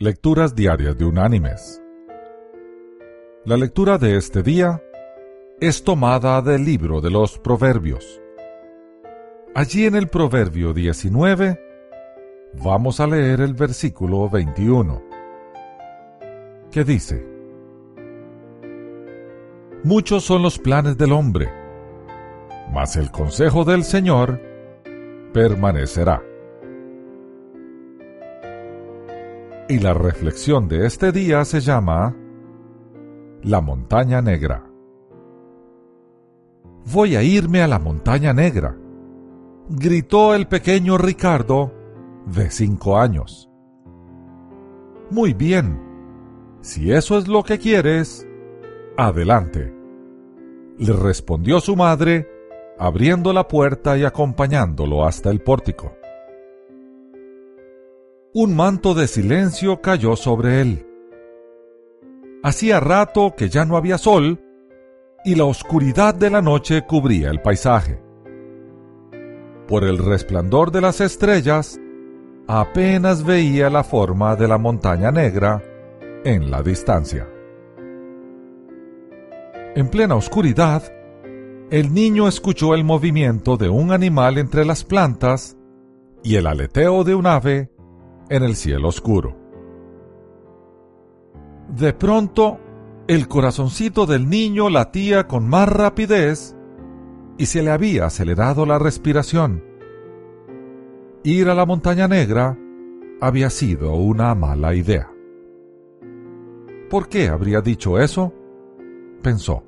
Lecturas Diarias de Unánimes. La lectura de este día es tomada del libro de los Proverbios. Allí en el Proverbio 19 vamos a leer el versículo 21, que dice, Muchos son los planes del hombre, mas el consejo del Señor permanecerá. Y la reflexión de este día se llama La montaña negra. Voy a irme a la montaña negra, gritó el pequeño Ricardo, de cinco años. Muy bien, si eso es lo que quieres, adelante, le respondió su madre, abriendo la puerta y acompañándolo hasta el pórtico un manto de silencio cayó sobre él. Hacía rato que ya no había sol y la oscuridad de la noche cubría el paisaje. Por el resplandor de las estrellas, apenas veía la forma de la montaña negra en la distancia. En plena oscuridad, el niño escuchó el movimiento de un animal entre las plantas y el aleteo de un ave en el cielo oscuro. De pronto, el corazoncito del niño latía con más rapidez y se le había acelerado la respiración. Ir a la montaña negra había sido una mala idea. ¿Por qué habría dicho eso? pensó.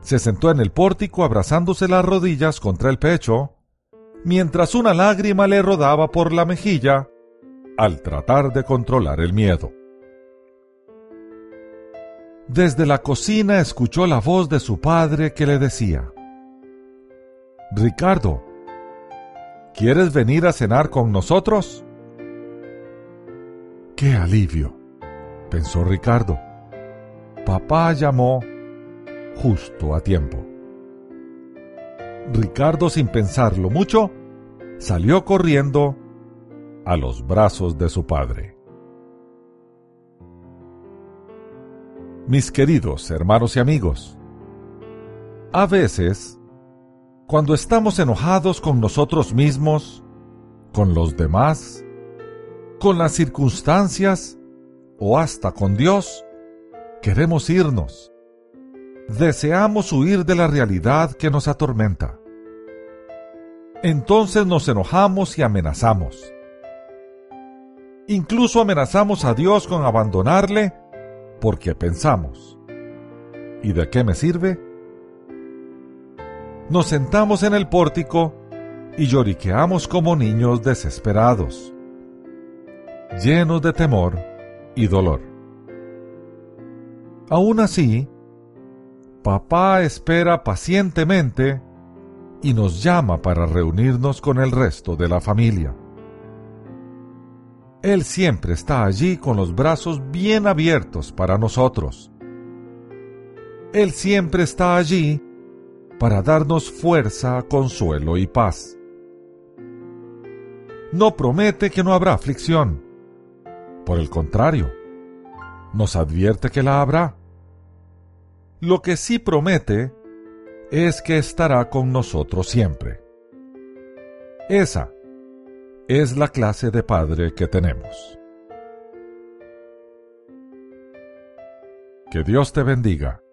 Se sentó en el pórtico abrazándose las rodillas contra el pecho mientras una lágrima le rodaba por la mejilla al tratar de controlar el miedo. Desde la cocina escuchó la voz de su padre que le decía, Ricardo, ¿quieres venir a cenar con nosotros? ¡Qué alivio! pensó Ricardo. Papá llamó justo a tiempo. Ricardo, sin pensarlo mucho, salió corriendo a los brazos de su padre. Mis queridos hermanos y amigos, a veces, cuando estamos enojados con nosotros mismos, con los demás, con las circunstancias o hasta con Dios, queremos irnos deseamos huir de la realidad que nos atormenta. Entonces nos enojamos y amenazamos. Incluso amenazamos a Dios con abandonarle porque pensamos, ¿y de qué me sirve? Nos sentamos en el pórtico y lloriqueamos como niños desesperados, llenos de temor y dolor. Aún así, papá espera pacientemente y nos llama para reunirnos con el resto de la familia. Él siempre está allí con los brazos bien abiertos para nosotros. Él siempre está allí para darnos fuerza, consuelo y paz. No promete que no habrá aflicción. Por el contrario, nos advierte que la habrá lo que sí promete es que estará con nosotros siempre. Esa es la clase de Padre que tenemos. Que Dios te bendiga